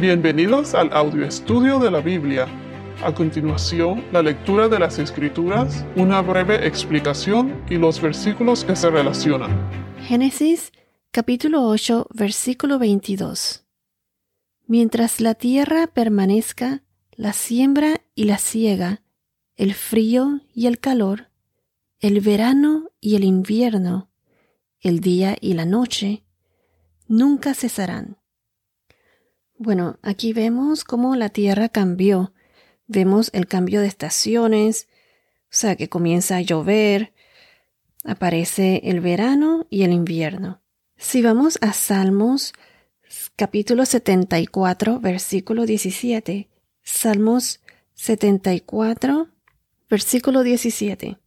Bienvenidos al audio estudio de la Biblia. A continuación, la lectura de las Escrituras, una breve explicación y los versículos que se relacionan. Génesis capítulo 8 versículo 22. Mientras la tierra permanezca, la siembra y la siega, el frío y el calor, el verano y el invierno, el día y la noche, nunca cesarán. Bueno, aquí vemos cómo la Tierra cambió. Vemos el cambio de estaciones, o sea, que comienza a llover, aparece el verano y el invierno. Si vamos a Salmos capítulo 74, versículo 17, Salmos 74, versículo 17.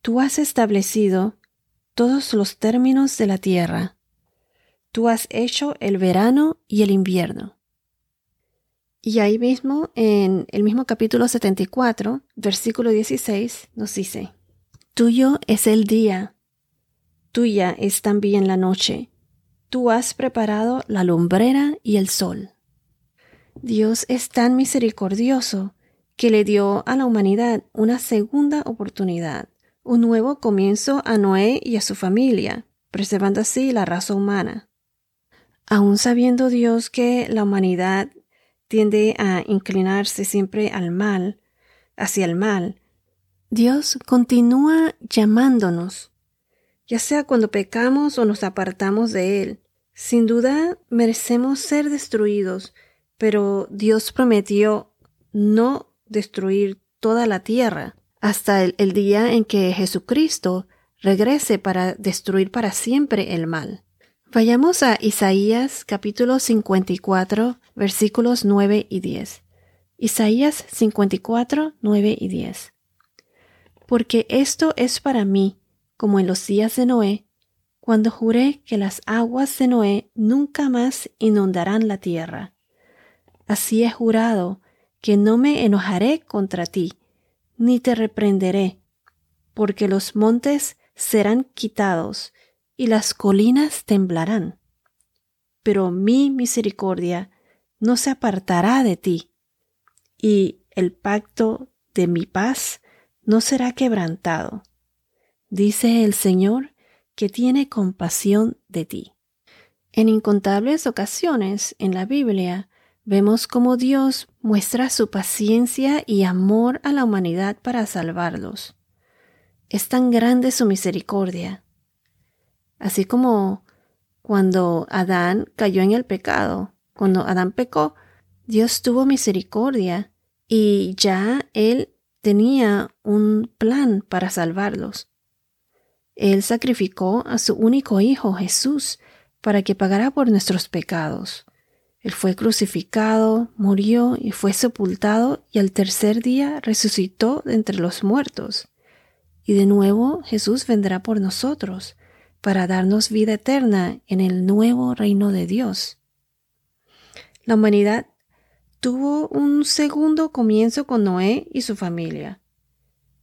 Tú has establecido todos los términos de la tierra tú has hecho el verano y el invierno. Y ahí mismo, en el mismo capítulo 74, versículo 16, nos dice, Tuyo es el día, tuya es también la noche, tú has preparado la lumbrera y el sol. Dios es tan misericordioso que le dio a la humanidad una segunda oportunidad, un nuevo comienzo a Noé y a su familia, preservando así la raza humana. Aún sabiendo Dios que la humanidad tiende a inclinarse siempre al mal, hacia el mal, Dios continúa llamándonos, ya sea cuando pecamos o nos apartamos de Él. Sin duda merecemos ser destruidos, pero Dios prometió no destruir toda la tierra hasta el, el día en que Jesucristo regrese para destruir para siempre el mal. Vayamos a Isaías capítulo 54 versículos 9 y 10. Isaías 54, 9 y 10. Porque esto es para mí, como en los días de Noé, cuando juré que las aguas de Noé nunca más inundarán la tierra. Así he jurado que no me enojaré contra ti, ni te reprenderé, porque los montes serán quitados, y las colinas temblarán. Pero mi misericordia no se apartará de ti, y el pacto de mi paz no será quebrantado. Dice el Señor que tiene compasión de ti. En incontables ocasiones en la Biblia vemos cómo Dios muestra su paciencia y amor a la humanidad para salvarlos. Es tan grande su misericordia Así como cuando Adán cayó en el pecado, cuando Adán pecó, Dios tuvo misericordia y ya Él tenía un plan para salvarlos. Él sacrificó a su único Hijo Jesús para que pagara por nuestros pecados. Él fue crucificado, murió y fue sepultado y al tercer día resucitó de entre los muertos. Y de nuevo Jesús vendrá por nosotros para darnos vida eterna en el nuevo reino de Dios. La humanidad tuvo un segundo comienzo con Noé y su familia.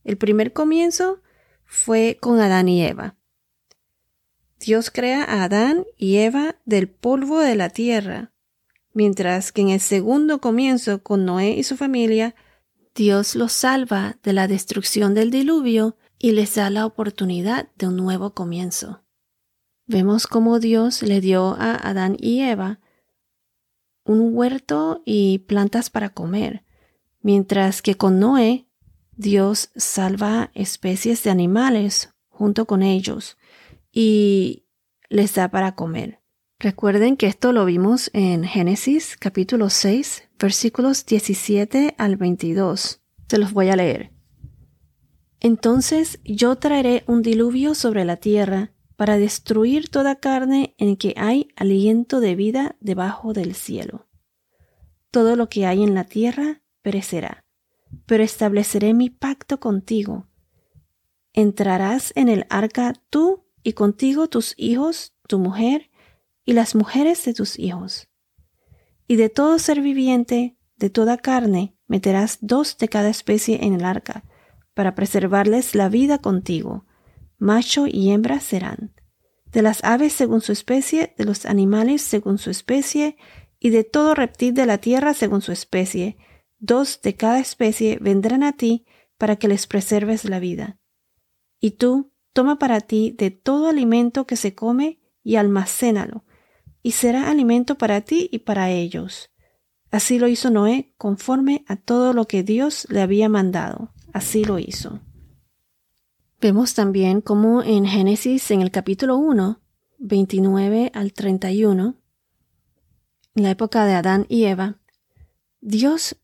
El primer comienzo fue con Adán y Eva. Dios crea a Adán y Eva del polvo de la tierra, mientras que en el segundo comienzo con Noé y su familia, Dios los salva de la destrucción del diluvio y les da la oportunidad de un nuevo comienzo vemos cómo Dios le dio a Adán y Eva un huerto y plantas para comer, mientras que con Noé Dios salva especies de animales junto con ellos y les da para comer. Recuerden que esto lo vimos en Génesis capítulo 6 versículos 17 al 22. Se los voy a leer. Entonces yo traeré un diluvio sobre la tierra para destruir toda carne en que hay aliento de vida debajo del cielo. Todo lo que hay en la tierra perecerá, pero estableceré mi pacto contigo. Entrarás en el arca tú y contigo tus hijos, tu mujer y las mujeres de tus hijos. Y de todo ser viviente, de toda carne, meterás dos de cada especie en el arca, para preservarles la vida contigo macho y hembra serán. De las aves según su especie, de los animales según su especie, y de todo reptil de la tierra según su especie. Dos de cada especie vendrán a ti para que les preserves la vida. Y tú toma para ti de todo alimento que se come y almacénalo, y será alimento para ti y para ellos. Así lo hizo Noé conforme a todo lo que Dios le había mandado. Así lo hizo. Vemos también cómo en Génesis en el capítulo 1, 29 al 31, en la época de Adán y Eva, Dios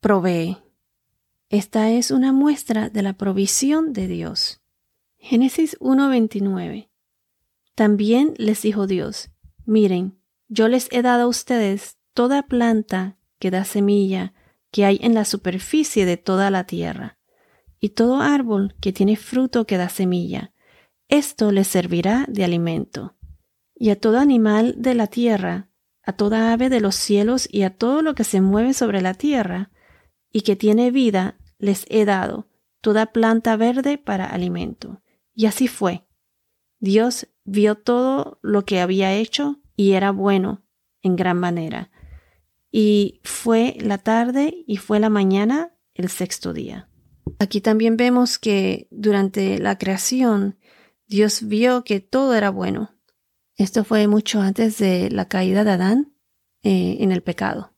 provee. Esta es una muestra de la provisión de Dios. Génesis 1.29. También les dijo Dios, miren, yo les he dado a ustedes toda planta que da semilla que hay en la superficie de toda la tierra, y todo árbol que tiene fruto que da semilla. Esto les servirá de alimento. Y a todo animal de la tierra a toda ave de los cielos y a todo lo que se mueve sobre la tierra, y que tiene vida, les he dado toda planta verde para alimento. Y así fue. Dios vio todo lo que había hecho y era bueno en gran manera. Y fue la tarde y fue la mañana el sexto día. Aquí también vemos que durante la creación Dios vio que todo era bueno esto fue mucho antes de la caída de Adán eh, en el pecado.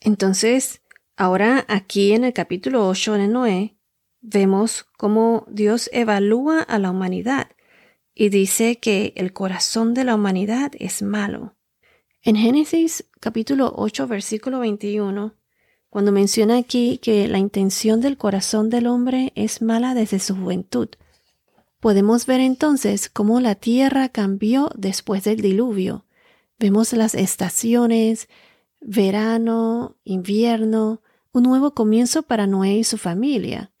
Entonces, ahora aquí en el capítulo 8 de Noé, vemos cómo Dios evalúa a la humanidad y dice que el corazón de la humanidad es malo. En Génesis capítulo 8 versículo 21, cuando menciona aquí que la intención del corazón del hombre es mala desde su juventud, Podemos ver entonces cómo la tierra cambió después del diluvio. Vemos las estaciones, verano, invierno, un nuevo comienzo para Noé y su familia.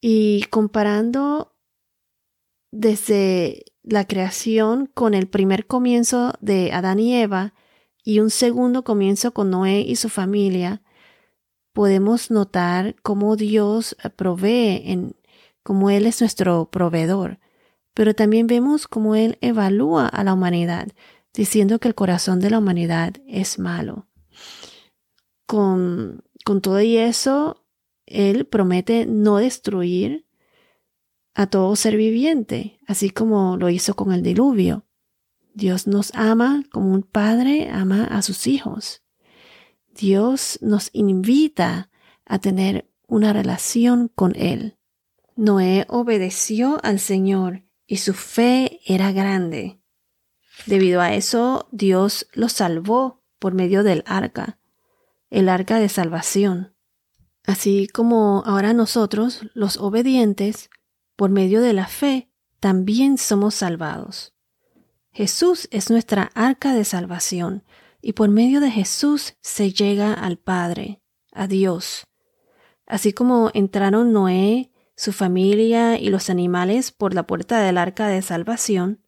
Y comparando desde la creación con el primer comienzo de Adán y Eva y un segundo comienzo con Noé y su familia, podemos notar cómo Dios provee en como Él es nuestro proveedor, pero también vemos cómo Él evalúa a la humanidad, diciendo que el corazón de la humanidad es malo. Con, con todo y eso, Él promete no destruir a todo ser viviente, así como lo hizo con el diluvio. Dios nos ama como un padre ama a sus hijos. Dios nos invita a tener una relación con Él. Noé obedeció al Señor y su fe era grande. Debido a eso, Dios lo salvó por medio del arca, el arca de salvación. Así como ahora nosotros, los obedientes, por medio de la fe, también somos salvados. Jesús es nuestra arca de salvación, y por medio de Jesús se llega al Padre, a Dios. Así como entraron Noé, su familia y los animales por la puerta del arca de salvación,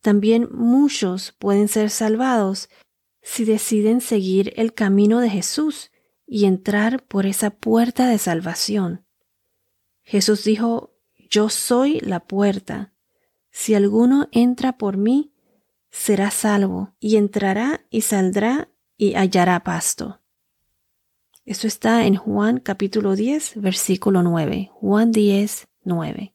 también muchos pueden ser salvados si deciden seguir el camino de Jesús y entrar por esa puerta de salvación. Jesús dijo, Yo soy la puerta. Si alguno entra por mí, será salvo, y entrará y saldrá y hallará pasto. Eso está en Juan capítulo 10, versículo 9. Juan 10, 9.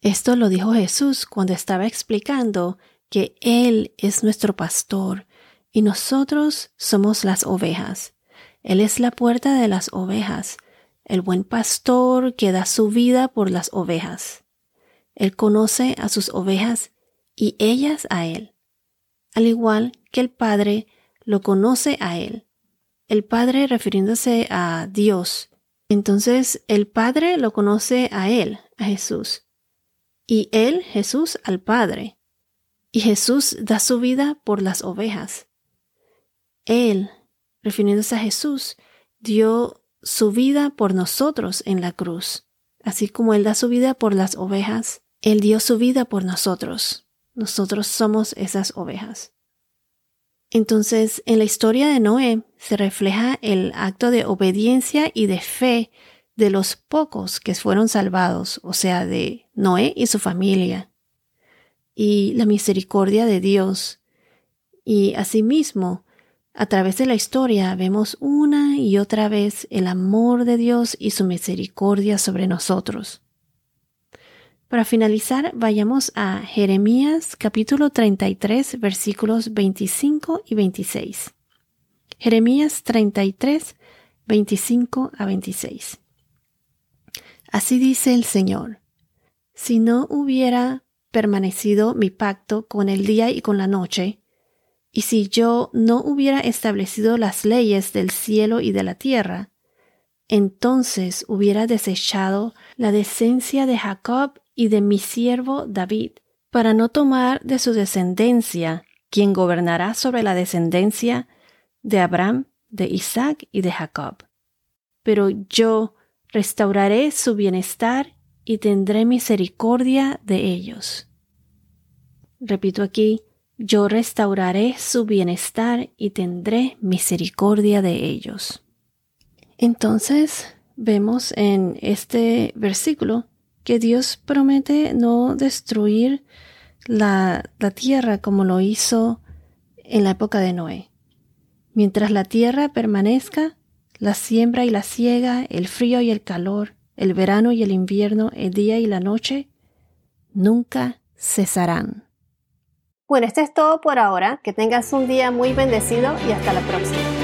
Esto lo dijo Jesús cuando estaba explicando que Él es nuestro pastor y nosotros somos las ovejas. Él es la puerta de las ovejas, el buen pastor que da su vida por las ovejas. Él conoce a sus ovejas y ellas a Él, al igual que el Padre lo conoce a Él el Padre refiriéndose a Dios. Entonces el Padre lo conoce a Él, a Jesús. Y Él, Jesús, al Padre. Y Jesús da su vida por las ovejas. Él, refiriéndose a Jesús, dio su vida por nosotros en la cruz. Así como Él da su vida por las ovejas, Él dio su vida por nosotros. Nosotros somos esas ovejas. Entonces, en la historia de Noé se refleja el acto de obediencia y de fe de los pocos que fueron salvados, o sea, de Noé y su familia, y la misericordia de Dios. Y asimismo, A través de la historia vemos una y otra vez el amor de Dios y su misericordia sobre nosotros. Para finalizar, vayamos a Jeremías capítulo 33 versículos 25 y 26. Jeremías 33, 25 a 26. Así dice el Señor, si no hubiera permanecido mi pacto con el día y con la noche, y si yo no hubiera establecido las leyes del cielo y de la tierra, entonces hubiera desechado la decencia de Jacob y de mi siervo David, para no tomar de su descendencia, quien gobernará sobre la descendencia de Abraham, de Isaac y de Jacob. Pero yo restauraré su bienestar y tendré misericordia de ellos. Repito aquí, yo restauraré su bienestar y tendré misericordia de ellos. Entonces vemos en este versículo que Dios promete no destruir la, la, tierra como lo hizo en la época de Noé. Mientras la tierra permanezca, la siembra y la siega, el frío y el calor, el verano y el invierno, el día y la noche, nunca cesarán. Bueno, esto es todo por ahora. Que tengas un día muy bendecido y hasta la próxima.